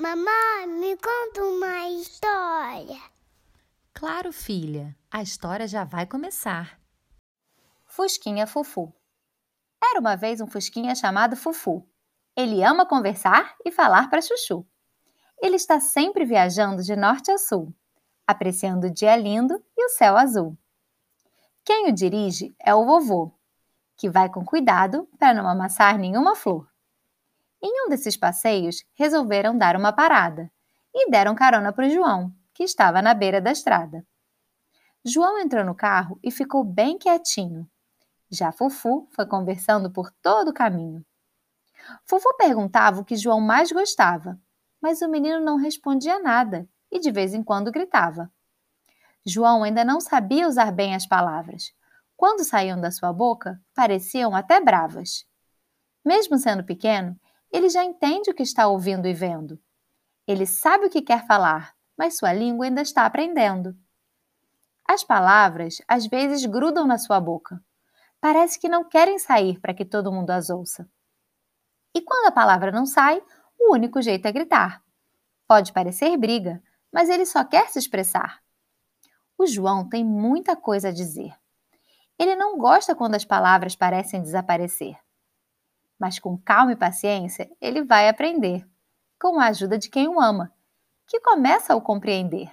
Mamãe, me conta uma história. Claro, filha, a história já vai começar. Fusquinha Fufu. Era uma vez um Fusquinha chamado Fufu. Ele ama conversar e falar para Chuchu. Ele está sempre viajando de norte a sul, apreciando o dia lindo e o céu azul. Quem o dirige é o vovô, que vai com cuidado para não amassar nenhuma flor. Em um desses passeios, resolveram dar uma parada e deram carona para o João, que estava na beira da estrada. João entrou no carro e ficou bem quietinho. Já Fufu foi conversando por todo o caminho. Fufu perguntava o que João mais gostava, mas o menino não respondia nada e de vez em quando gritava. João ainda não sabia usar bem as palavras. Quando saíam da sua boca, pareciam até bravas. Mesmo sendo pequeno, ele já entende o que está ouvindo e vendo. Ele sabe o que quer falar, mas sua língua ainda está aprendendo. As palavras às vezes grudam na sua boca. Parece que não querem sair para que todo mundo as ouça. E quando a palavra não sai, o único jeito é gritar. Pode parecer briga, mas ele só quer se expressar. O João tem muita coisa a dizer. Ele não gosta quando as palavras parecem desaparecer. Mas com calma e paciência, ele vai aprender, com a ajuda de quem o ama, que começa a o compreender.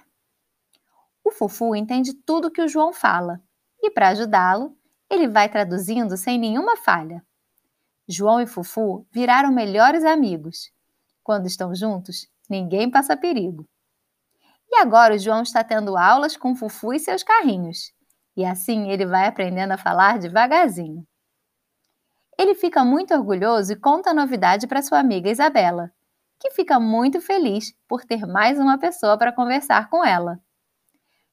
O Fufu entende tudo que o João fala e, para ajudá-lo, ele vai traduzindo sem nenhuma falha. João e Fufu viraram melhores amigos. Quando estão juntos, ninguém passa perigo. E agora o João está tendo aulas com Fufu e seus carrinhos. E assim ele vai aprendendo a falar devagarzinho. Ele fica muito orgulhoso e conta a novidade para sua amiga Isabela, que fica muito feliz por ter mais uma pessoa para conversar com ela.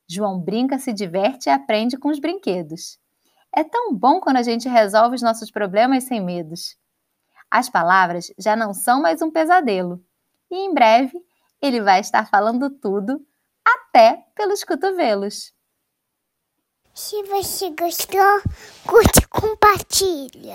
João brinca, se diverte e aprende com os brinquedos. É tão bom quando a gente resolve os nossos problemas sem medos. As palavras já não são mais um pesadelo. E em breve ele vai estar falando tudo, até pelos cotovelos. Se você gostou, curte e compartilha.